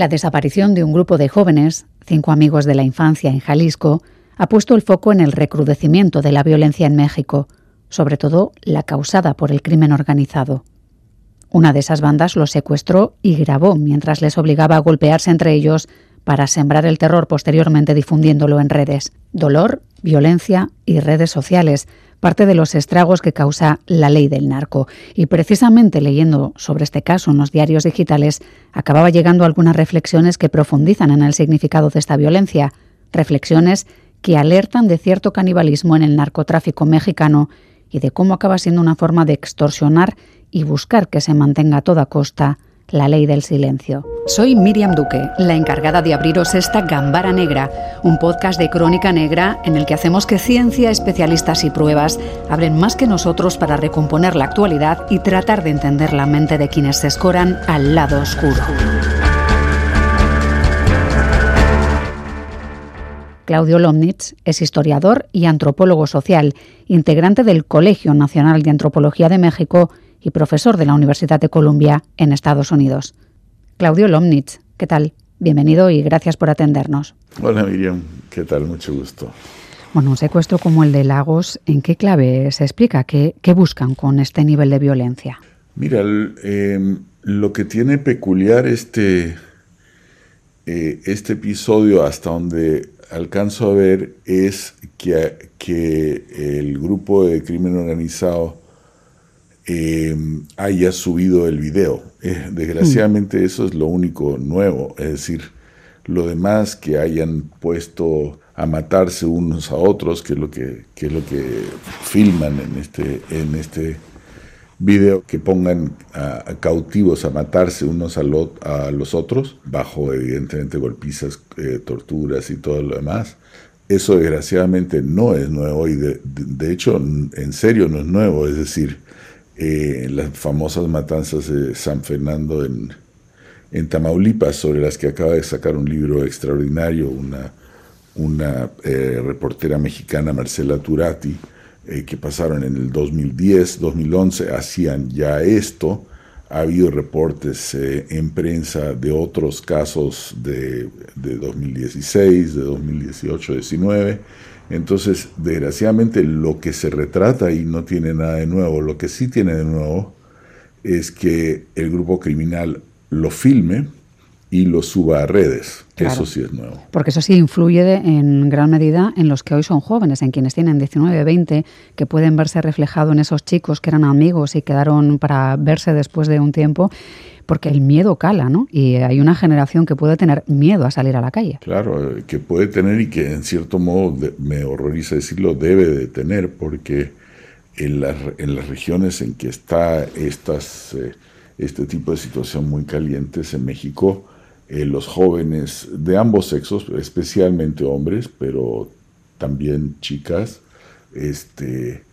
La desaparición de un grupo de jóvenes, cinco amigos de la infancia en Jalisco, ha puesto el foco en el recrudecimiento de la violencia en México, sobre todo la causada por el crimen organizado. Una de esas bandas los secuestró y grabó mientras les obligaba a golpearse entre ellos para sembrar el terror posteriormente difundiéndolo en redes. Dolor, violencia y redes sociales, parte de los estragos que causa la ley del narco. Y precisamente leyendo sobre este caso en los diarios digitales, acababa llegando a algunas reflexiones que profundizan en el significado de esta violencia, reflexiones que alertan de cierto canibalismo en el narcotráfico mexicano y de cómo acaba siendo una forma de extorsionar y buscar que se mantenga a toda costa la ley del silencio. Soy Miriam Duque, la encargada de abriros esta Gambara Negra, un podcast de crónica negra en el que hacemos que ciencia, especialistas y pruebas abren más que nosotros para recomponer la actualidad y tratar de entender la mente de quienes se escoran al lado oscuro. Claudio Lomnitz es historiador y antropólogo social, integrante del Colegio Nacional de Antropología de México y profesor de la Universidad de Columbia en Estados Unidos. Claudio Lomnitz, ¿qué tal? Bienvenido y gracias por atendernos. Hola Miriam, ¿qué tal? Mucho gusto. Bueno, un secuestro como el de Lagos, ¿en qué clave se explica? ¿Qué, buscan con este nivel de violencia? Mira, em, lo que tiene peculiar este, eh, este episodio hasta donde alcanzo a ver es que, que el grupo de crimen organizado eh, haya subido el video. Eh, desgraciadamente mm. eso es lo único nuevo, es decir, lo demás que hayan puesto a matarse unos a otros, que es lo que, es lo que filman en este, en este video, que pongan a, cautivos a matarse unos a, a, los otros, bajo evidentemente golpizas, eh, torturas y todo lo demás. Eso desgraciadamente no es nuevo y de hecho en serio no es nuevo, es decir, eh, las famosas matanzas de San Fernando en, en, Tamaulipas, sobre las que acaba de sacar un libro extraordinario una, una eh, reportera mexicana, Marcela Turati, eh, que pasaron en el 2010, 2011, hacían ya esto. Ha habido reportes en prensa de otros casos de, de 2016, de 2018, 19 entonces, desgraciadamente, lo que se retrata ahí no tiene nada de nuevo. Lo que sí tiene de nuevo es que el grupo criminal lo filme y lo suba a redes. Eso sí es nuevo. Porque eso sí influye en gran medida en los que hoy son jóvenes, en quienes tienen 19, 20, que pueden verse reflejado en esos chicos que eran amigos y quedaron para verse después de un tiempo porque el miedo cala, ¿no? Y hay una generación que puede tener miedo a salir a la calle. Claro, que puede tener y que en cierto modo, me horroriza decirlo, debe de tener, porque en las, en las regiones en que está estas, eh, este tipo de situación muy calientes en México, eh, los jóvenes de ambos sexos, especialmente hombres, pero también chicas, este,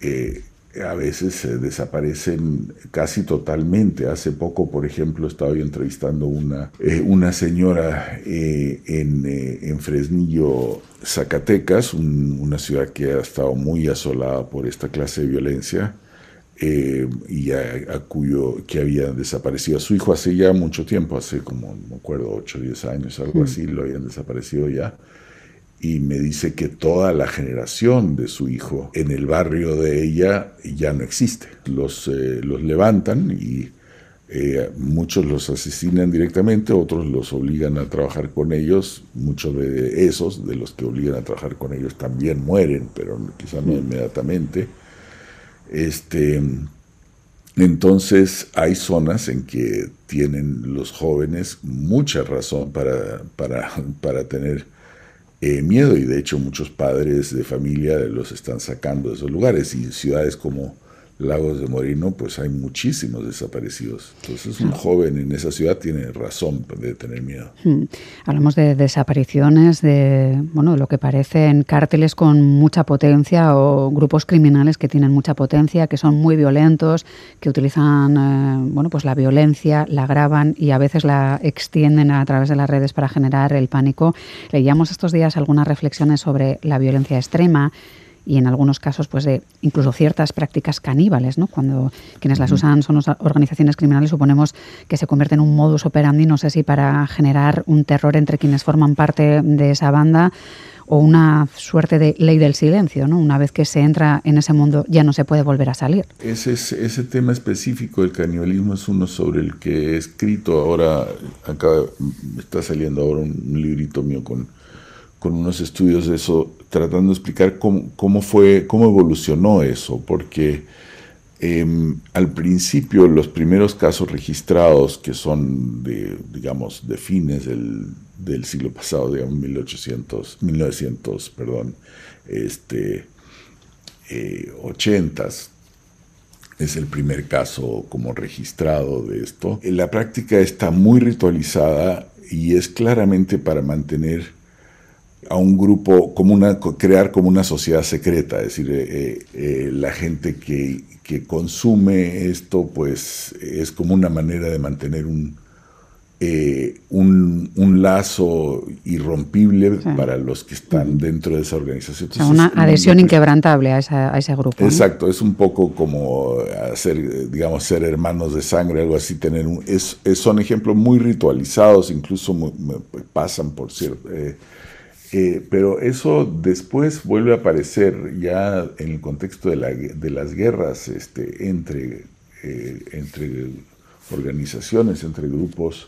eh, a veces desaparecen casi totalmente. Hace poco, por ejemplo, estaba yo entrevistando una, eh, una señora eh, en, eh, en, Fresnillo, Zacatecas, una ciudad que ha estado muy asolada por esta clase de violencia. y a, cuyo que había desaparecido a su hijo hace ya mucho tiempo, hace como, no me acuerdo, 8 o 10 años, algo mm. así, lo habían desaparecido ya y me dice que toda la generación de su hijo en el barrio de ella ya no existe. Los, eh, los levantan y eh, muchos los asesinan directamente, otros los obligan a trabajar con ellos, muchos de esos, de los que obligan a trabajar con ellos, también mueren, pero quizá no inmediatamente. Este, entonces hay zonas en que tienen los jóvenes mucha razón para, para, para tener eh, miedo y de hecho muchos padres de familia los están sacando de esos lugares y ciudades como Lagos de Moreno, pues hay muchísimos desaparecidos. Entonces un joven en esa ciudad tiene razón de tener miedo. Hmm. Hablamos de desapariciones, de bueno, lo que parecen cárteles con mucha potencia o grupos criminales que tienen mucha potencia, que son muy violentos, que utilizan eh, bueno, pues la violencia, la graban y a veces la extienden a través de las redes para generar el pánico. Leíamos estos días algunas reflexiones sobre la violencia extrema y en algunos casos pues de incluso ciertas prácticas caníbales, ¿no? Cuando quienes las usan son organizaciones criminales, suponemos que se convierte en un modus operandi, no sé si para generar un terror entre quienes forman parte de esa banda o una suerte de ley del silencio, ¿no? Una vez que se entra en ese mundo ya no se puede volver a salir. Ese, ese tema específico del canibalismo es uno sobre el que he escrito ahora, acá está saliendo ahora un, librito mío con, con unos estudios de eso, tratando de explicar cómo, cómo fue, cómo evolucionó eso, porque em, al principio los primeros casos registrados, que son de, digamos, de fines del del siglo pasado, digamos 1800, 1900, perdón, este, 80s. Eh, es el primer caso como registrado de esto. La práctica está muy ritualizada y es claramente para mantener a un grupo, como una, crear como una sociedad secreta, es decir, eh, eh, la gente que, que, consume esto, pues es como una manera de mantener un, eh, un, lazo irrompible para los que están dentro de esa organización. una adhesión inquebrantable a, ese grupo. Exacto, es un poco como hacer, digamos, ser hermanos de sangre, algo así, tener un, es, son ejemplos muy ritualizados, incluso pasan por cierto. Eh, eh, pero eso después vuelve a aparecer ya en el contexto de, la, de las guerras este, entre, entre organizaciones, entre grupos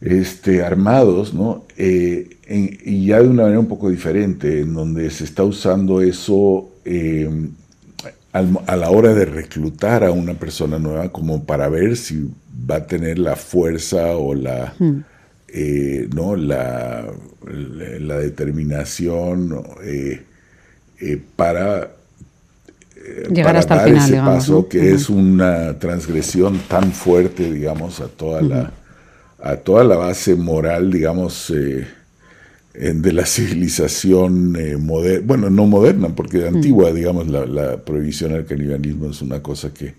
este, armados, ¿no? Eh, y ya de una manera un poco diferente, en donde se está usando eso eh, a la hora de reclutar a una persona nueva como para ver si va a tener la fuerza o la, hmm. Eh, ¿no? la, la, determinación para llegar hasta dar el final, ese paso que es una transgresión tan fuerte, digamos, a toda la a toda la base moral, digamos, eh, de la civilización eh, moderna, bueno, no moderna, porque antigua, digamos, la, prohibición al canibalismo es una cosa que,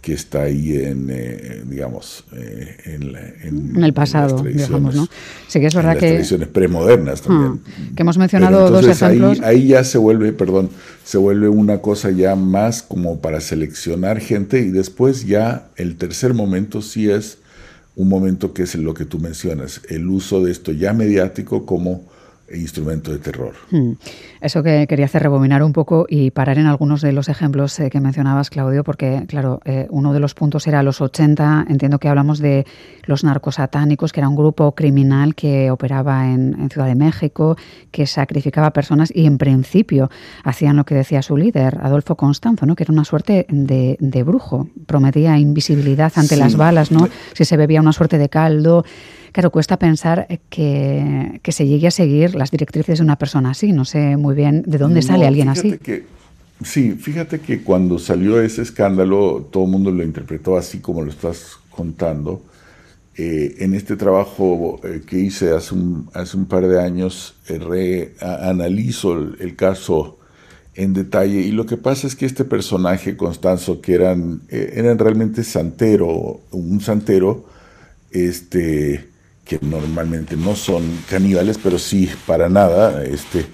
que está ahí en, eh, digamos, en, el pasado, digamos, ¿no? Sí que es verdad en que... Las tradiciones premodernas también. Ah, que hemos mencionado dos ejemplos. Ahí, ahí ya se vuelve, perdón, se vuelve una cosa ya más como para seleccionar gente y después ya el tercer momento sí es un momento que es lo que tú mencionas, el uso de esto ya mediático como instrumento de terror. Hmm. Eso que quería hacer rebobinar un poco y parar en algunos de los ejemplos eh, que mencionabas, Claudio, porque, claro, eh, uno de los puntos era los 80, entiendo que hablamos de los narcosatánicos, que era un grupo criminal que operaba en, Ciudad de México, que sacrificaba personas y, en principio, hacían lo que decía su líder, Adolfo Constanzo, ¿no? que era una suerte de, brujo, prometía invisibilidad ante las balas, ¿no? si se bebía una suerte de caldo. Claro, cuesta pensar que, se llegue a seguir las directrices de una persona así. No sé muy bien de dónde sale alguien así. sí, fíjate que cuando salió ese escándalo, todo el mundo lo interpretó así como lo estás contando. Eh, en este trabajo eh, que hice hace un, hace un par de años, eh, analizo el, caso en detalle y lo que pasa es que este personaje, Constanzo, que eran, eran realmente santero, un santero, este, que normalmente no son caníbales, pero sí para nada, este,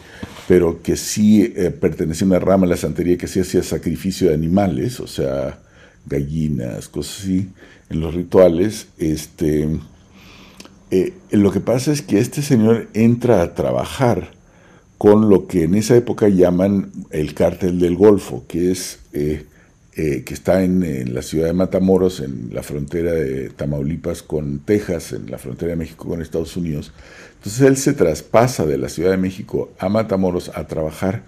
pero que sí eh, pertenecía a una rama de la santería que sí hacía sacrificio de animales, o sea, gallinas, cosas así, en los rituales. Este, eh, lo que pasa es que este señor entra a trabajar con lo que en esa época llaman el cártel del Golfo, que es eh, eh, que está en, la ciudad de Matamoros, en la frontera de Tamaulipas con Texas, en la frontera de México con Estados Unidos. Entonces él se traspasa de la Ciudad de México a Matamoros a trabajar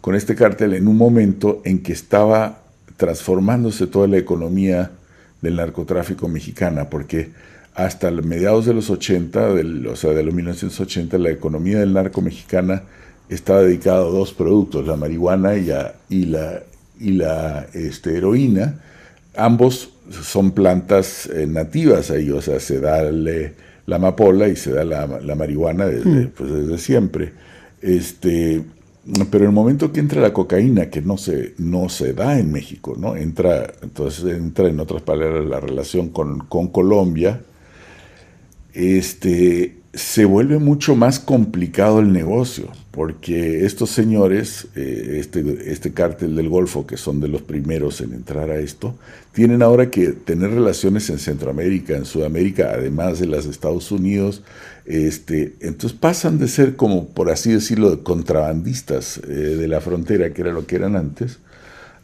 con este cártel en un momento en que estaba transformándose toda la economía del narcotráfico mexicana, porque hasta mediados de los 80, o sea, de los 1980, la economía del narco mexicana estaba dedicada a dos productos, la marihuana y la, y la este, heroína, ambos son plantas eh, nativas ahí, o sea, se da la amapola y se da la, marihuana desde, mm. pues, desde siempre. Este, pero en el momento que entra la cocaína, que no se, no se da en México, ¿no? Entra, entonces entra en otras palabras la relación con, con Colombia, este, se vuelve mucho más complicado el negocio, porque estos señores, eh, este, este cártel del Golfo, que son de los primeros en entrar a esto, tienen ahora que tener relaciones en Centroamérica, en Sudamérica, además de las de Estados Unidos. Este, entonces pasan de ser como, por así decirlo, contrabandistas eh, de la frontera, que era lo que eran antes,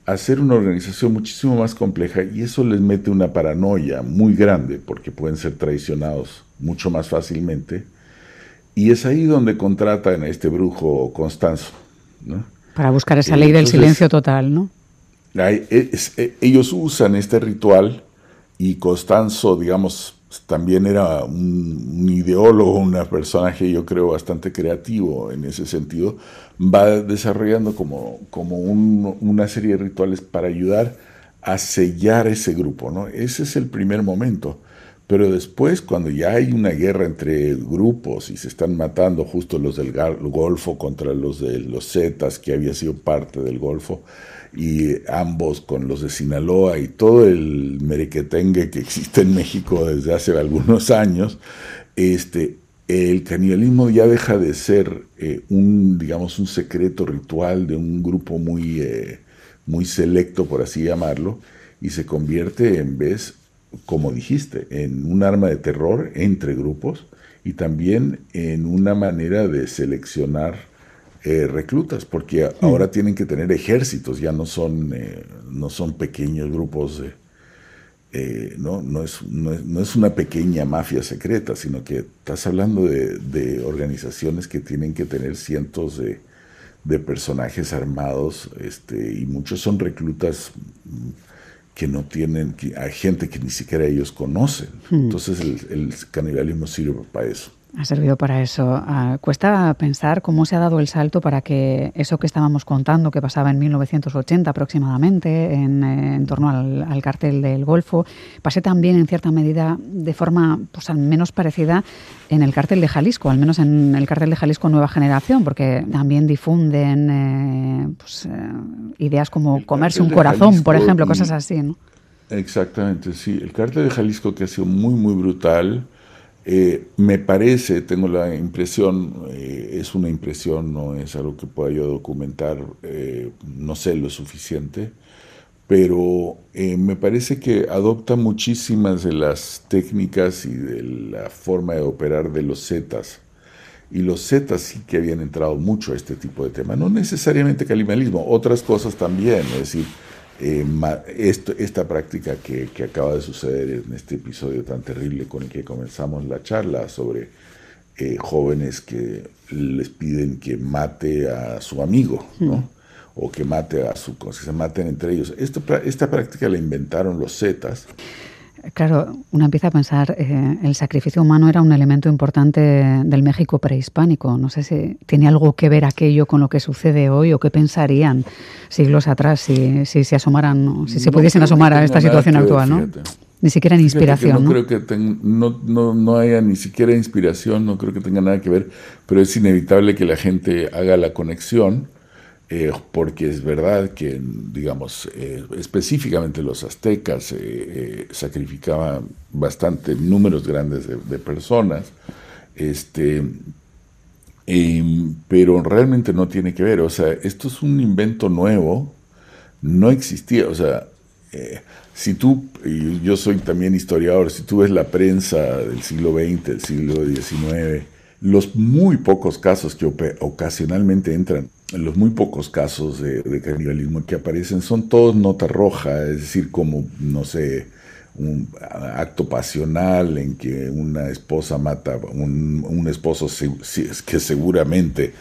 a ser una organización muchísimo más compleja y eso les mete una paranoia muy grande, porque pueden ser traicionados mucho más fácilmente. Y es ahí donde contratan a este brujo Constanzo. Para buscar esa ley del silencio total, ¿no? E, ellos usan este ritual y Constanzo, digamos, también era un, ideólogo, un personaje yo creo bastante creativo en ese sentido, va desarrollando como, como una serie de rituales para ayudar a sellar ese grupo. ¿no? Ese es el primer momento. Pero después, cuando ya hay una guerra entre grupos y se están matando justo los del Golfo contra los de los Zetas, que había sido parte del Golfo, y ambos con los de Sinaloa y todo el merequetengue que existe en México desde hace algunos años, este, el canibalismo ya deja de ser eh, un, digamos, un secreto ritual de un grupo muy, eh, muy selecto, por así llamarlo, y se convierte en vez como dijiste, en un arma de terror entre grupos y también en una manera de seleccionar eh, reclutas, porque mm. ahora tienen que tener ejércitos, ya no son, eh, no son pequeños grupos, eh, ¿no? No, es, no, es, una pequeña mafia secreta, sino que estás hablando de, organizaciones que tienen que tener cientos de, de personajes armados este, y muchos son reclutas que no tienen, que hay gente que ni siquiera ellos conocen. Hmm. Entonces el, el, canibalismo sirve para eso. Ha servido para eso. Ah, cuesta pensar cómo se ha dado el salto para que eso que estábamos contando, que pasaba en 1980 aproximadamente, en, eh, torno al, al, cartel del Golfo, pase también en cierta medida de forma pues, al menos parecida en el cartel de Jalisco, al menos en el cartel de Jalisco Nueva Generación, porque también difunden eh, pues, eh, ideas como comerse un corazón, por ejemplo, cosas así. ¿no? Exactamente, sí. El cartel de Jalisco que ha sido muy, muy brutal eh, me parece, tengo la impresión, eh, es una impresión, no es algo que pueda yo documentar, eh, no sé lo suficiente, pero me parece que adopta muchísimas de las técnicas y de la forma de operar de los Zetas. Y los Zetas sí que habían entrado mucho a este tipo de tema, no necesariamente calimalismo, otras cosas también, es decir, eh, esto, esta práctica que, que, acaba de suceder en este episodio tan terrible con el que comenzamos la charla sobre eh, jóvenes que les piden que mate a su amigo, ¿no? o que mate a su, que se maten entre ellos. Esta, esta práctica la inventaron los Zetas Claro, uno empieza a pensar, eh, el sacrificio humano era un elemento importante del México prehispánico. No sé si tiene algo que ver aquello con lo que sucede hoy o qué pensarían siglos atrás si, si se asomaran, si se pudiesen asomar a esta situación actual, ¿no? Ni siquiera en inspiración. no, creo que no, no, no, haya ni siquiera inspiración, no creo que tenga nada que ver, pero es inevitable que la gente haga la conexión eh, porque es verdad que, digamos, eh, específicamente los aztecas eh, sacrificaban bastante números grandes de, personas, este, pero realmente no tiene que ver, o sea, esto es un invento nuevo, no existía, o sea, si tú, yo soy también historiador, si tú ves la prensa del siglo XX, del siglo XIX, los muy pocos casos que ocasionalmente entran los muy pocos casos de, canibalismo que aparecen son todos nota roja, es decir, como, no sé, un acto pasional en que una esposa mata, un, un esposo que seguramente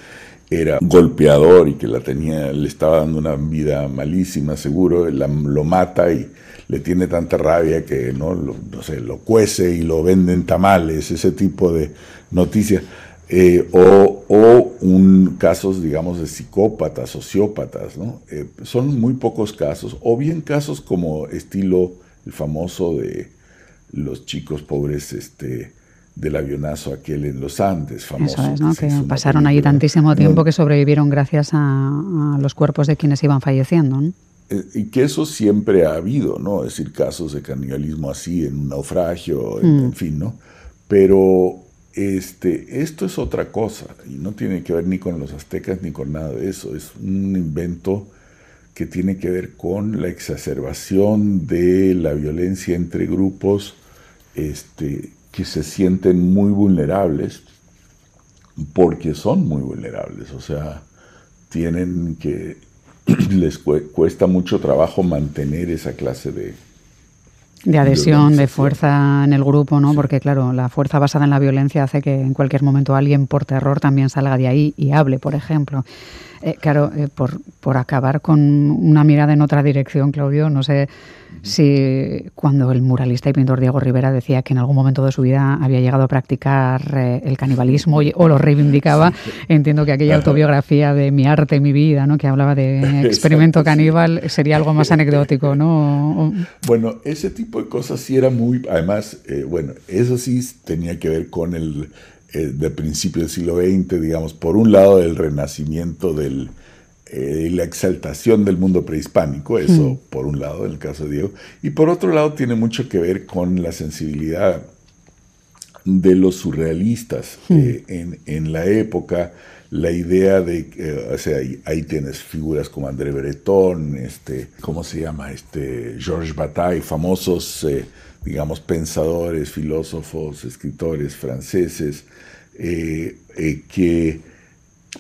era golpeador y que la tenía, le estaba dando una vida malísima, seguro, lo mata y le tiene tanta rabia que no, no sé, lo cuece y lo venden tamales, ese tipo de noticias. Eh, o, un, casos, digamos, de psicópatas, sociópatas, ¿no? Eh, son muy pocos casos, o bien casos como estilo el famoso de los chicos pobres este, del avionazo aquel en los Andes, famoso. Eso es, ¿no? Que, pasaron allí tantísimo tiempo que sobrevivieron gracias a, los cuerpos de quienes iban falleciendo, ¿no? Eh, y que eso siempre ha habido, ¿no? Es decir, casos de canibalismo así en un naufragio, en, mm. en fin, ¿no? Pero este, esto es otra cosa y no tiene que ver ni con los aztecas ni con nada de eso. Es un invento que tiene que ver con la exacerbación de la violencia entre grupos este, que se sienten muy vulnerables, porque son muy vulnerables, o sea, tienen que, les cuesta mucho trabajo mantener esa clase de, de adhesión, de fuerza en el grupo, ¿no? Porque claro, la fuerza basada en la violencia hace que en cualquier momento alguien por terror también salga de ahí y hable, por ejemplo. Eh, claro, eh, por, por, acabar con una mirada en otra dirección, Claudio, no sé si cuando el muralista y pintor Diego Rivera decía que en algún momento de su vida había llegado a practicar eh, el canibalismo o lo reivindicaba, entiendo que aquella autobiografía de Mi arte, mi vida, ¿no? que hablaba de experimento caníbal, sería algo más anecdótico, ¿no? Bueno, ese tipo de cosas sí era muy, además, bueno, eso sí tenía que ver con el eh, de principio del siglo XX, digamos, por un lado el renacimiento del, eh, la exaltación del mundo prehispánico, eso mm. por un lado, en el caso de Diego, y por otro lado tiene mucho que ver con la sensibilidad de los surrealistas mm. eh, en, en, la época, la idea de, o sea, ahí, tienes figuras como André Breton, este, ¿cómo se llama? Este, Georges Bataille, famosos, digamos, pensadores, filósofos, escritores franceses, eh, eh, que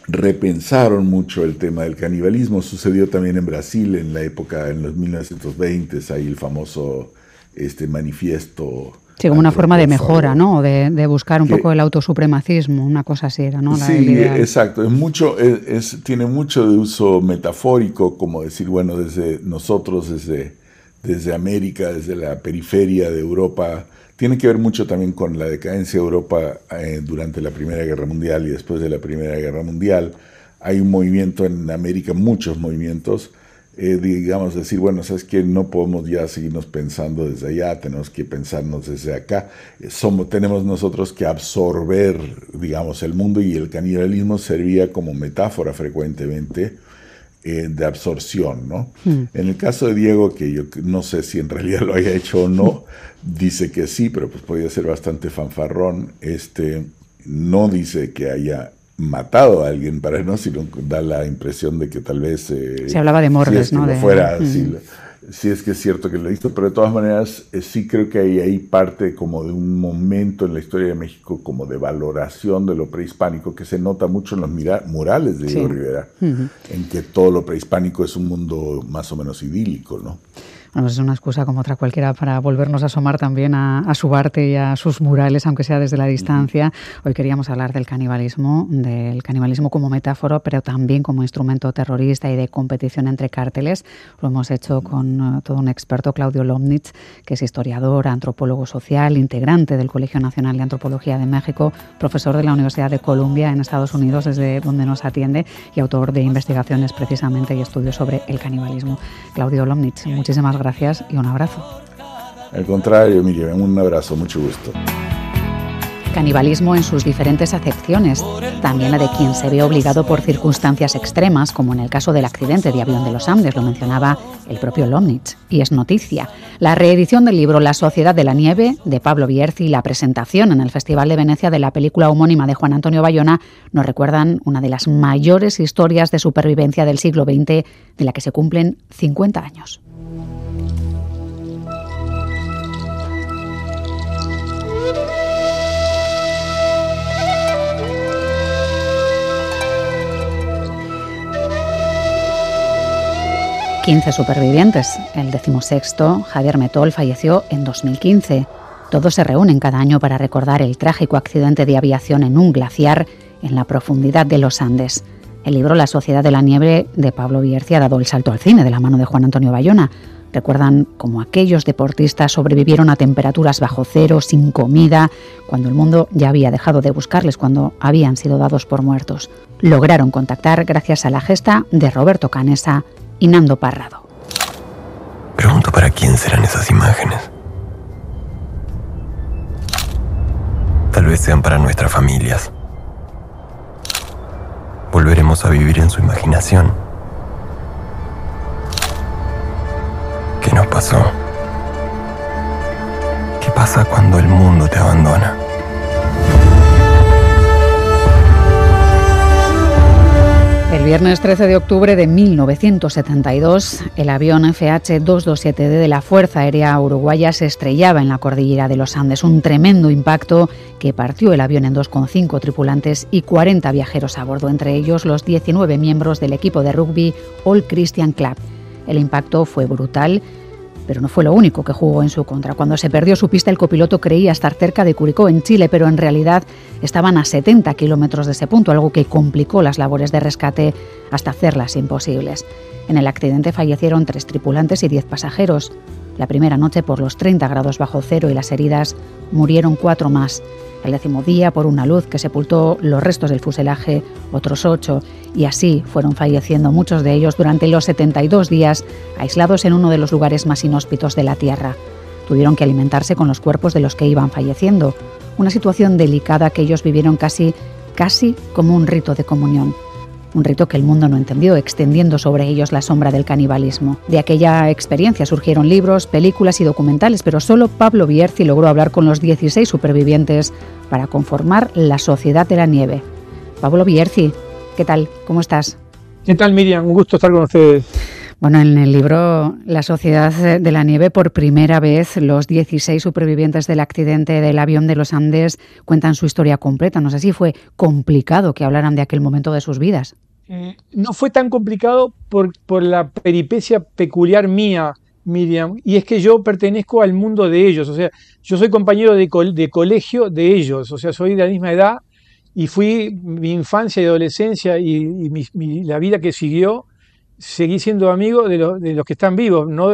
repensaron mucho el tema del canibalismo. Sucedió también en Brasil en la época, en los 1920, ahí el famoso este, manifiesto. Sí, como una forma de mejora, ¿no? De, de buscar un poco el autosupremacismo, una cosa así era, ¿no? sí, exacto. Es mucho, es, tiene mucho de uso metafórico, como decir, bueno, desde nosotros, desde, desde América, desde la periferia de Europa, tiene que ver mucho también con la decadencia de Europa eh, durante la Primera Guerra Mundial y después de la Primera Guerra Mundial. Hay un movimiento en América, muchos movimientos, eh, digamos, decir, bueno, sabes que no podemos ya seguirnos pensando desde allá, tenemos que pensarnos desde acá. Eh, somos, tenemos nosotros que absorber, digamos, el mundo y el canibalismo servía como metáfora frecuentemente eh, de absorción, ¿no? Hmm. En el caso de Diego, que yo no sé si en realidad lo haya hecho o no, dice que sí, pero pues podía ser bastante fanfarrón, este, no dice que haya matado a alguien para no, sino da la impresión de que tal vez... Eh, Se hablaba de mordes, ¿no? fuera, hmm sí es que es cierto que lo he visto, pero de todas maneras eh, sí creo que hay ahí parte como de un momento en la historia de México como de valoración de lo prehispánico que se nota mucho en los murales de Diego Rivera, en que todo lo prehispánico es un mundo más o menos idílico, ¿no? Bueno, es una excusa como otra cualquiera para volvernos a asomar también a, su arte y a sus murales, aunque sea desde la distancia. Hoy queríamos hablar del canibalismo, del canibalismo como metáfora, pero también como instrumento terrorista y de competición entre cárteles. Lo hemos hecho con uh, todo un experto, Claudio Lomnitz, que es historiador, antropólogo social, integrante del Colegio Nacional de Antropología de México, profesor de la Universidad de Columbia en Estados Unidos, desde donde nos atiende, y autor de investigaciones precisamente y estudios sobre el canibalismo. Claudio Lomnitz, muchísimas gracias y un abrazo. Al contrario, Miriam, un abrazo, mucho gusto. Canibalismo en sus diferentes acepciones, también la de quien se ve obligado por circunstancias extremas, como en el caso del accidente de avión de los Andes, lo mencionaba el propio Lomnitz, y es noticia. La reedición del libro La Sociedad de la Nieve, de Pablo Bierzi, y la presentación en el Festival de Venecia de la película homónima de Juan Antonio Bayona nos recuerdan una de las mayores historias de supervivencia del siglo XX, de la que se cumplen 50 años. 15 supervivientes. El decimosexto, Javier Metol, falleció en 2015. Todos se reúnen cada año para recordar el trágico accidente de aviación en un glaciar en la profundidad de los Andes. El libro La Sociedad de la Nieve de Pablo Bierci ha dado el salto al cine de la mano de Juan Antonio Bayona. Recuerdan cómo aquellos deportistas sobrevivieron a temperaturas bajo cero, sin comida, cuando el mundo ya había dejado de buscarles, cuando habían sido dados por muertos. Lograron contactar gracias a la gesta de Roberto Canesa y Nando Parrado. Pregunto para quién serán esas imágenes. Tal vez sean para nuestras familias. Volveremos a vivir en su imaginación. ¿Qué nos pasó? ¿Qué pasa cuando el mundo te abandona? Viernes 13 de octubre de 1972, el avión FH-227D de la Fuerza Aérea Uruguaya se estrellaba en la cordillera de los Andes. Un tremendo impacto que partió el avión en dos con cinco tripulantes y 40 viajeros a bordo, entre ellos los 19 miembros del equipo de rugby All Christian Club. El impacto fue brutal pero no fue lo único que jugó en su contra. Cuando se perdió su pista, el copiloto creía estar cerca de Curicó, en Chile, pero en realidad estaban a 70 kilómetros de ese punto, algo que complicó las labores de rescate hasta hacerlas imposibles. En el accidente fallecieron tres tripulantes y diez pasajeros. La primera noche, por los 30 grados bajo cero y las heridas, murieron cuatro más. El décimo día, por una luz que sepultó los restos del fuselaje, otros ocho, y así fueron falleciendo muchos de ellos durante los 72 días, aislados en uno de los lugares más inhóspitos de la Tierra. Tuvieron que alimentarse con los cuerpos de los que iban falleciendo, una situación delicada que ellos vivieron casi, casi como un rito de comunión un rito que el mundo no entendió, extendiendo sobre ellos la sombra del canibalismo. De aquella experiencia surgieron libros, películas y documentales, pero solo Pablo Bierzi logró hablar con los 16 supervivientes para conformar la Sociedad de la Nieve. Pablo Bierzi, ¿qué tal? ¿Cómo estás? ¿Qué tal, Miriam? Un gusto estar con ustedes. Bueno, en el libro La Sociedad de la Nieve, por primera vez, los 16 supervivientes del accidente del avión de los Andes cuentan su historia completa. No sé si fue complicado que hablaran de aquel momento de sus vidas. Eh, no fue tan complicado por, la peripecia peculiar mía, Miriam, y es que yo pertenezco al mundo de ellos, o sea, yo soy compañero de, colegio de ellos, o sea, soy de la misma edad y fui mi infancia y adolescencia y, la vida que siguió, seguí siendo amigo de, los que están vivos, ¿no?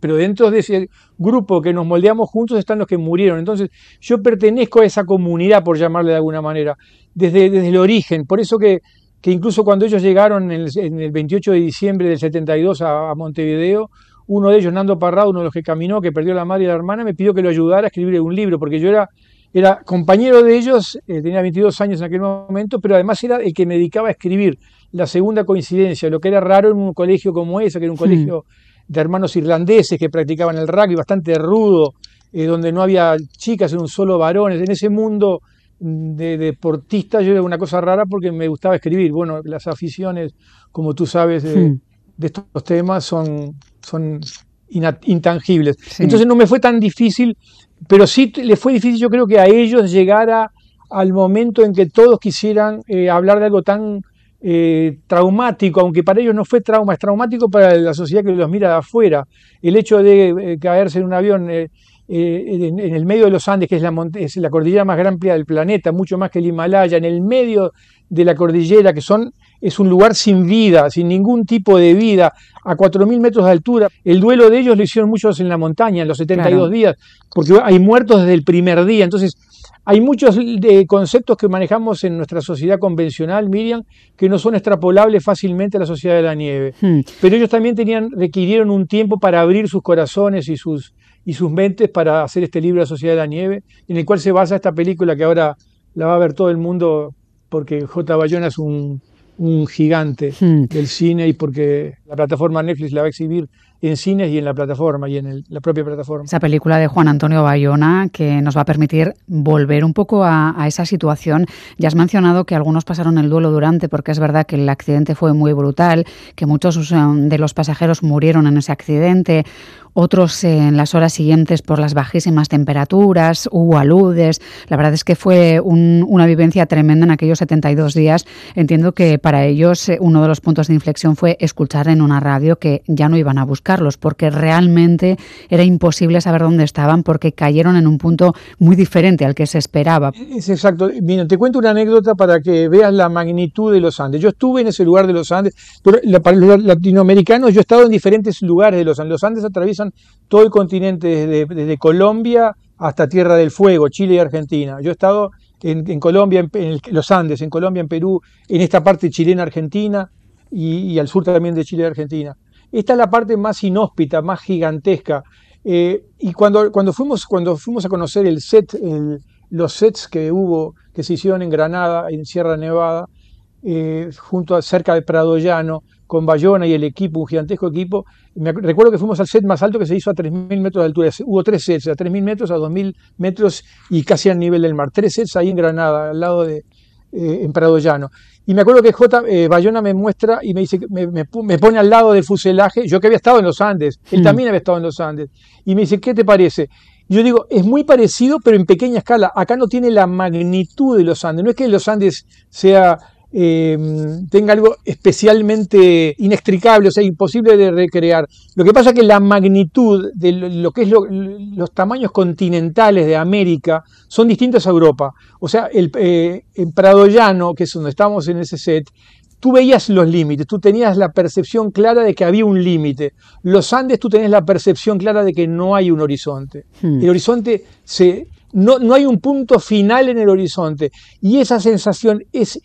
pero dentro de ese grupo que nos moldeamos juntos están los que murieron. Entonces, yo pertenezco a esa comunidad, por llamarle de alguna manera, desde, desde el origen. Por eso que que incluso cuando ellos llegaron en el, 28 de diciembre del 72 a, Montevideo, uno de ellos, Nando Parrado, uno de los que caminó, que perdió la madre y la hermana, me pidió que lo ayudara a escribir un libro, porque yo era, era compañero de ellos, eh, tenía 22 años en aquel momento, pero además era el que me dedicaba a escribir. La segunda coincidencia, lo que era raro en un colegio como ese, que era un colegio de hermanos irlandeses que practicaban el rugby, bastante rudo, eh, donde no había chicas, en un solo varones. En ese mundo de deportista yo era una cosa rara porque me gustaba escribir. Bueno, las aficiones, como tú sabes, de, hmm. estos temas son, son intangibles. Entonces no me fue tan difícil, pero sí le fue difícil yo creo que a ellos llegar al momento en que todos quisieran eh, hablar de algo tan eh, traumático, aunque para ellos no fue trauma, es traumático para la sociedad que los mira de afuera. El hecho de eh, caerse en un avión eh, en, el medio de los Andes, que es la, es la cordillera más amplia del planeta, mucho más que el Himalaya, en el medio de la cordillera, que son, es un lugar sin vida, sin ningún tipo de vida, a 4.000 metros de altura. El duelo de ellos lo hicieron muchos en la montaña, en los 72 días, porque hay muertos desde el primer día. Entonces, hay muchos de conceptos que manejamos en nuestra sociedad convencional, Miriam, que no son extrapolables fácilmente a la sociedad de la nieve. Hmm. Pero ellos también tenían, requirieron un tiempo para abrir sus corazones y sus, y sus mentes para hacer este libro La Sociedad de la Nieve, en el cual se basa esta película que ahora la va a ver todo el mundo porque J. Bayona es un, gigante hmm. del cine y porque la plataforma Netflix la va a exhibir en cines y en la plataforma y en la propia plataforma. Esa película de Juan Antonio Bayona que nos va a permitir volver un poco a, esa situación. Ya has mencionado que algunos pasaron el duelo durante, porque es verdad que el accidente fue muy brutal, que muchos de los pasajeros murieron en ese accidente otros en las horas siguientes por las bajísimas temperaturas, hubo aludes. La verdad es que fue una vivencia tremenda en aquellos 72 días. Entiendo que para ellos eh, uno de los puntos de inflexión fue escuchar en una radio que ya no iban a buscarlos, porque realmente era imposible saber dónde estaban, porque cayeron en un punto muy diferente al que se esperaba. Es exacto. Mira, te cuento una anécdota para que veas la magnitud de los Andes. Yo estuve en ese lugar de los Andes, pero para los latinoamericanos yo he estado en diferentes lugares de los Andes. Los Andes atraviesan todo el continente desde, Colombia hasta Tierra del Fuego, Chile y Argentina. Yo he estado en, Colombia, en, los Andes, en Colombia, en Perú, en esta parte chilena-argentina y, al sur también de Chile y Argentina. Esta es la parte más inhóspita, más gigantesca. Eh, y cuando, cuando, fuimos, cuando fuimos a conocer el set, los sets que hubo, que se hicieron en Granada, en Sierra Nevada, eh, junto a cerca de Prado Llano, con Bayona y el equipo, un gigantesco equipo. Me recuerdo que fuimos al set más alto que se hizo a 3.000 metros de altura. Hubo tres sets, a 3.000 metros, a 2.000 metros y casi al nivel del mar. Tres sets ahí en Granada, al lado de, en Prado Llano. Y me acuerdo que J. Bayona me muestra y me dice, me, me, pone al lado del fuselaje, yo que había estado en los Andes, él mm. también había estado en los Andes, y me dice, ¿qué te parece? Yo digo, es muy parecido, pero en pequeña escala. Acá no tiene la magnitud de los Andes. No es que los Andes sea Em, tenga algo especialmente inextricable, o sea, imposible de recrear. Lo que pasa es que la magnitud de lo que es los tamaños continentales de América son distintos a Europa. O sea, el, eh, Prado Llano, que es donde estamos en ese set, tú veías los límites, tú tenías la percepción clara de que había un límite. Los Andes tú tenías la percepción clara de que no hay un horizonte. Hmm. El horizonte se, no, no, hay un punto final en el horizonte. Y esa sensación es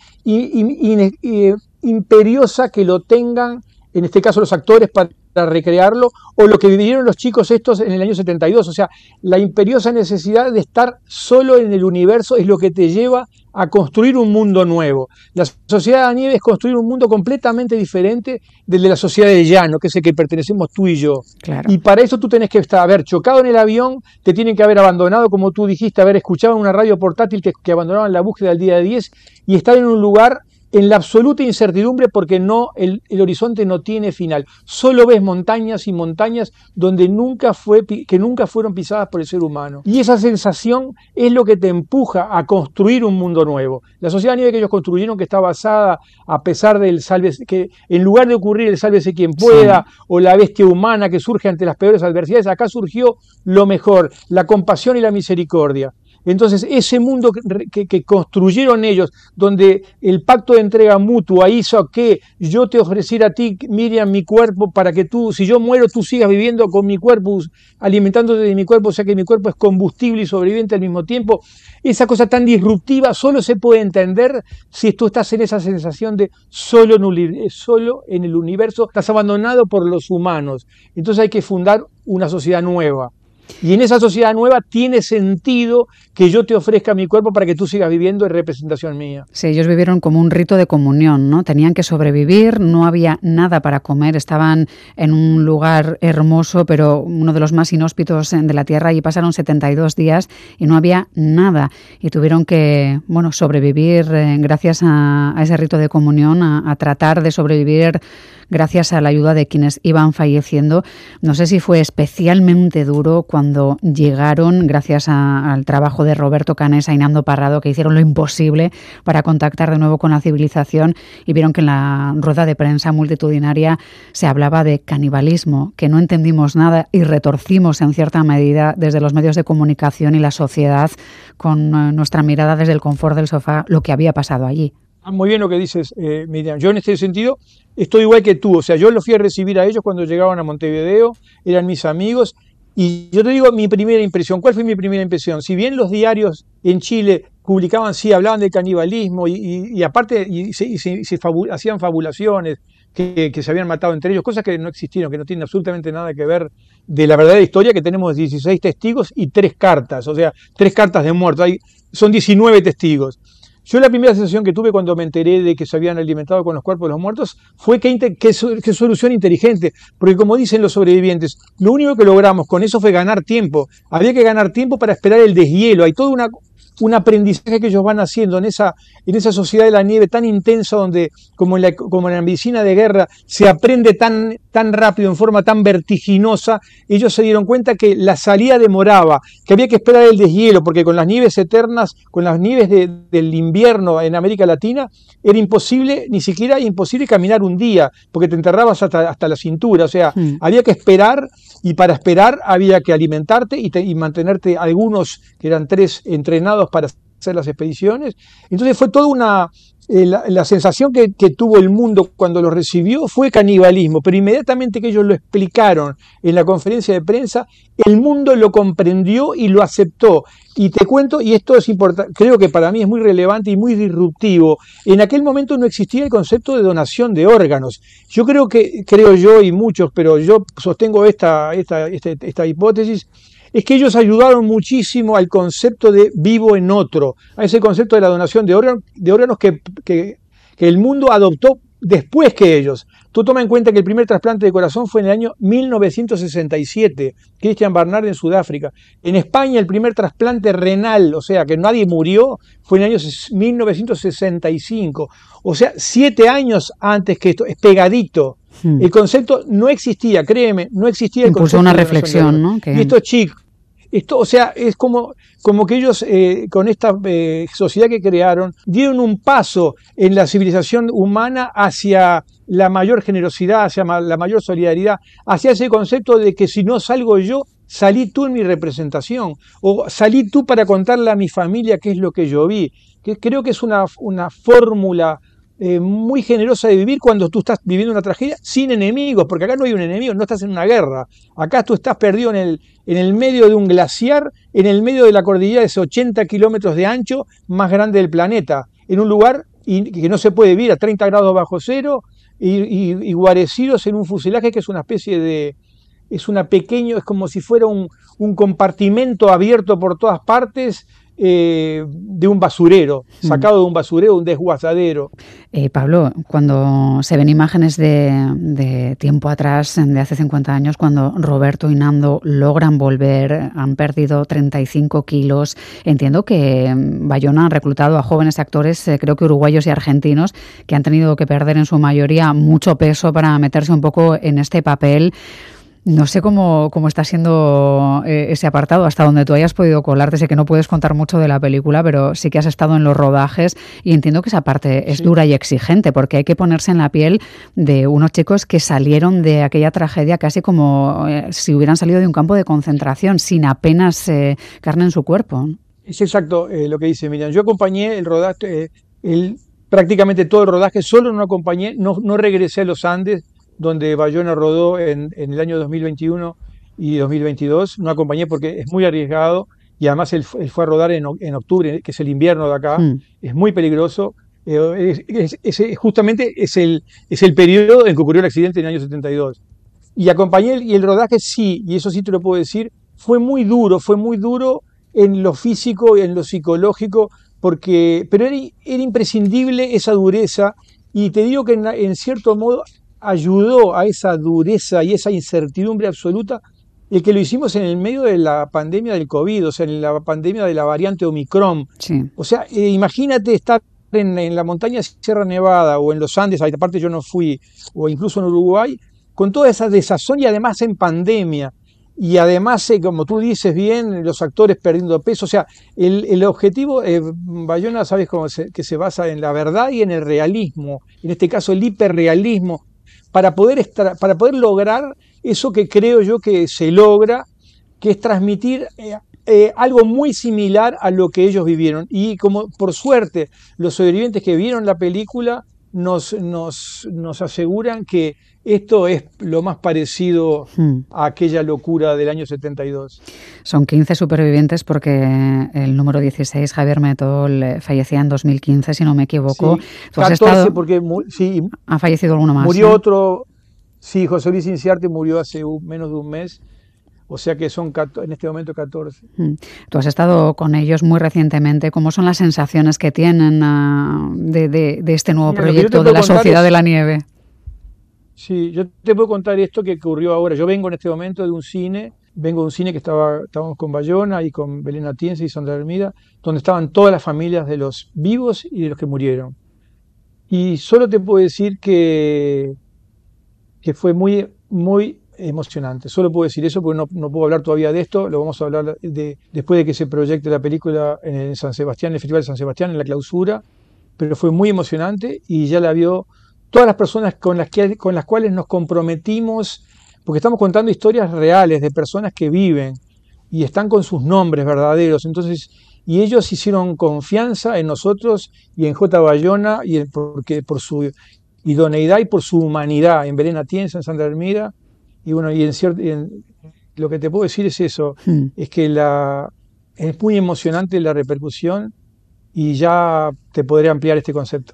imperiosa que lo tengan, en este caso los actores, para recrearlo, o lo que vivieron los chicos estos en el año 72. O sea, la imperiosa necesidad de estar solo en el universo es lo que te lleva a construir un mundo nuevo. La sociedad de nieve es construir un mundo completamente diferente del de la sociedad de llano, que es el que pertenecemos tú y yo. Y para eso tú tenés que estar, haber chocado en el avión, te tienen que haber abandonado, como tú dijiste, haber escuchado en una radio portátil que, que abandonaban la búsqueda del día de 10 y estar en un lugar en la absoluta incertidumbre porque no, el, horizonte no tiene final. Solo ves montañas y montañas donde nunca fue, que nunca fueron pisadas por el ser humano. Y esa sensación es lo que te empuja a construir un mundo nuevo. La sociedad nieve que ellos construyeron, que está basada a pesar del salve, que en lugar de ocurrir el sálvese quien pueda o la bestia humana que surge ante las peores adversidades, acá surgió lo mejor, la compasión y la misericordia. Entonces, ese mundo que, construyeron ellos, donde el pacto de entrega mutua hizo que yo te ofreciera a ti, Miriam, mi cuerpo, para que tú, si yo muero, tú sigas viviendo con mi cuerpo, alimentándote de mi cuerpo, o sea que mi cuerpo es combustible y sobreviviente al mismo tiempo, esa cosa tan disruptiva solo se puede entender si tú estás en esa sensación de solo en, solo en el universo, estás abandonado por los humanos. Entonces hay que fundar una sociedad nueva. Y en esa sociedad nueva tiene sentido que yo te ofrezca mi cuerpo para que tú sigas viviendo en representación mía. Sí, ellos vivieron como un rito de comunión, ¿no? Tenían que sobrevivir, no había nada para comer, estaban en un lugar hermoso, pero uno de los más inhóspitos de la Tierra y pasaron 72 días y no había nada y tuvieron que, bueno, sobrevivir eh, gracias a, ese rito de comunión, a tratar de sobrevivir gracias a la ayuda de quienes iban falleciendo. No sé si fue especialmente duro cuando llegaron, gracias al trabajo de Roberto Canesa y Nando Parrado, que hicieron lo imposible para contactar de nuevo con la civilización y vieron que en la rueda de prensa multitudinaria se hablaba de canibalismo, que no entendimos nada y retorcimos en cierta medida desde los medios de comunicación y la sociedad con eh, nuestra mirada desde el confort del sofá lo que había pasado allí. Ah, muy bien lo que dices, eh, Miriam. Yo en este sentido estoy igual que tú. O sea, yo los fui a recibir a ellos cuando llegaban a Montevideo, eran mis amigos. Y yo te digo mi primera impresión. ¿Cuál fue mi primera impresión? Si bien los diarios en Chile publicaban, sí, hablaban de canibalismo y, aparte y se, hacían fabulaciones que, se habían matado entre ellos, cosas que no existieron, que no tienen absolutamente nada que ver de la verdadera historia, que tenemos 16 testigos y tres cartas, o sea, tres cartas de muerto. Hay, son 19 testigos. Yo la primera sensación que tuve cuando me enteré de que se habían alimentado con los cuerpos de los muertos fue que, qué solución inteligente, porque como dicen los sobrevivientes, lo único que logramos con eso fue ganar tiempo. Había que ganar tiempo para esperar el deshielo. Hay toda una un aprendizaje que ellos van haciendo en esa, en esa sociedad de la nieve tan intensa donde, como en la, como en la medicina de guerra, se aprende tan, tan rápido, en forma tan vertiginosa, ellos se dieron cuenta que la salida demoraba, que había que esperar el deshielo, porque con las nieves eternas, con las nieves del invierno en América Latina, era imposible, ni siquiera imposible caminar un día, porque te enterrabas hasta, hasta la cintura, o sea, hmm. había que esperar y para esperar había que alimentarte y, y mantenerte algunos, que eran tres, entrenados para hacer las expediciones. Entonces fue toda una, eh, la, sensación que, tuvo el mundo cuando lo recibió fue canibalismo, pero inmediatamente que ellos lo explicaron en la conferencia de prensa, el mundo lo comprendió y lo aceptó. Y te cuento, y esto es importante, creo que para mí es muy relevante y muy disruptivo, en aquel momento no existía el concepto de donación de órganos. Yo creo que, creo yo y muchos, pero yo sostengo esta, esta, esta, esta hipótesis, es que ellos ayudaron muchísimo al concepto de vivo en otro, a ese concepto de la donación de órganos, de órganos que, que, el mundo adoptó después que ellos. Tú toma en cuenta que el primer trasplante de corazón fue en el año 1967, Christian Barnard en Sudáfrica. En España el primer trasplante renal, o sea, que nadie murió, fue en el año 1965. O sea, siete años antes que esto, es pegadito. Hmm. El concepto no existía, créeme, no existía el concepto. una reflexión, ¿no? Y estos chicos, esto, o sea, es como, como que ellos eh, con esta eh, sociedad que crearon dieron un paso en la civilización humana hacia la mayor generosidad, hacia la mayor solidaridad, hacia ese concepto de que si no salgo yo, salí tú en mi representación, o salí tú para contarle a mi familia qué es lo que yo vi. Que creo que es una, una fórmula eh, muy generosa de vivir cuando tú estás viviendo una tragedia sin enemigos, porque acá no hay un enemigo, no estás en una guerra. Acá tú estás perdido en el, en el medio de un glaciar, en el medio de la cordillera de esos 80 kilómetros de ancho más grande del planeta, en un lugar que no se puede vivir a 30 grados bajo cero y, guarecidos en un fuselaje que es una especie de, es una pequeño, es como si fuera un, un compartimento abierto por todas partes eh, de un basurero, mm. sacado de un basurero, un desguazadero. Eh, Pablo, cuando se ven imágenes de, tiempo atrás, de hace 50 años, cuando Roberto y Nando logran volver, han perdido 35 kilos, entiendo que Bayona ha reclutado a jóvenes actores, eh, creo que uruguayos y argentinos, que han tenido que perder en su mayoría mucho peso para meterse un poco en este papel. No sé cómo, cómo está siendo eh, ese apartado, hasta donde tú hayas podido colarte. Sé que no puedes contar mucho de la película, pero sí que has estado en los rodajes y entiendo que esa parte es dura y exigente, porque hay que ponerse en la piel de unos chicos que salieron de aquella tragedia casi como eh, si hubieran salido de un campo de concentración, sin apenas eh, carne en su cuerpo. Es exacto lo que dice Miriam. Yo acompañé el rodaje, el, prácticamente todo el rodaje, solo no acompañé, no, no regresé a los Andes donde Bayona rodó en, el año 2021 y 2022. No acompañé porque es muy arriesgado y además él, fue a rodar en, octubre, que es el invierno de acá. Mm. Es muy peligroso. Eh, es, justamente es el, es el periodo en que ocurrió el accidente en el año 72. Y acompañé y el rodaje sí, y eso sí te lo puedo decir, fue muy duro, fue muy duro en lo físico y en lo psicológico, porque, pero era, imprescindible esa dureza. Y te digo que en cierto modo ayudó a esa dureza y esa incertidumbre absoluta el que lo hicimos en el medio de la pandemia del COVID, o sea, en la pandemia de la variante Omicron. O sea, eh, imagínate estar en, la montaña Sierra Nevada o en los Andes, aparte yo no fui, o incluso en Uruguay, con toda esa desazón y además en pandemia. Y además, eh, como tú dices bien, los actores perdiendo peso. O sea, el, objetivo, eh, Bayona, sabes cómo que se basa en la verdad y en el realismo. En este caso, el hiperrealismo para poder, para poder lograr eso que creo yo que se logra, que es transmitir eh, eh, algo muy similar a lo que ellos vivieron. Y como por suerte los sobrevivientes que vieron la película nos, nos, nos aseguran que esto es lo más parecido hmm. a aquella locura del año 72. Son 15 supervivientes porque el número 16, Javier Metol, eh, fallecía en 2015, si no me equivoco. Sí, 14 porque sí, ha fallecido alguno más. Murió otro, sí, José Luis Inciarte murió hace menos de un mes. O sea que son en este momento 14. Hmm. Tú has estado con ellos muy recientemente. ¿Cómo son las sensaciones que tienen ah, de, este nuevo proyecto de la Sociedad de la Nieve? Sí, yo te puedo contar esto que ocurrió ahora. Yo vengo en este momento de un cine, vengo de un cine que estaba, estábamos con Bayona y con Belén Atiense y Sandra Hermida, donde estaban todas las familias de los vivos y de los que murieron. Y solo te puedo decir que, fue muy, muy emocionante. Solo puedo decir eso porque no, puedo hablar todavía de esto, lo vamos a hablar de, después de que se proyecte la película en San Sebastián, en el Festival de San Sebastián, en la clausura, pero fue muy emocionante y ya la vio todas las personas con las, que, con las cuales nos comprometimos, porque estamos contando historias reales de personas que viven y están con sus nombres verdaderos. Entonces, y ellos hicieron confianza en nosotros y en J. Bayona y porque, por su idoneidad y por su humanidad, en Belén Atienza, en Santa Hermida. Y bueno, y en cierto, lo que te puedo decir es eso, hmm. es que la, es muy emocionante la repercusión y ya te podré ampliar este concepto.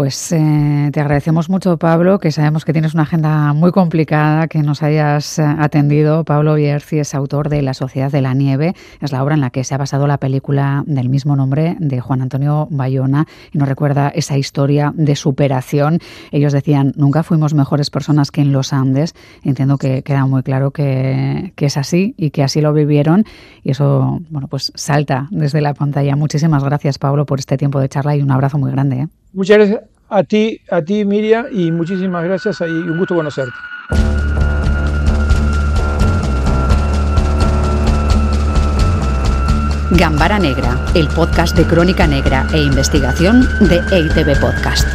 Pues eh, te agradecemos mucho, Pablo, que sabemos que tienes una agenda muy complicada, que nos hayas eh, atendido. Pablo Bierzi es autor de La Sociedad de la Nieve. Es la obra en la que se ha basado la película del mismo nombre de Juan Antonio Bayona y nos recuerda esa historia de superación. Ellos decían, nunca fuimos mejores personas que en los Andes. Entiendo que queda muy claro que, es así y que así lo vivieron y eso, bueno, pues salta desde la pantalla. Muchísimas gracias, Pablo, por este tiempo de charla y un abrazo muy grande. ¿eh? Muchas gracias a ti, a ti Miriam, y muchísimas gracias y un gusto conocerte. Gambara Negra, el podcast de crónica negra e investigación de EITB Podcast.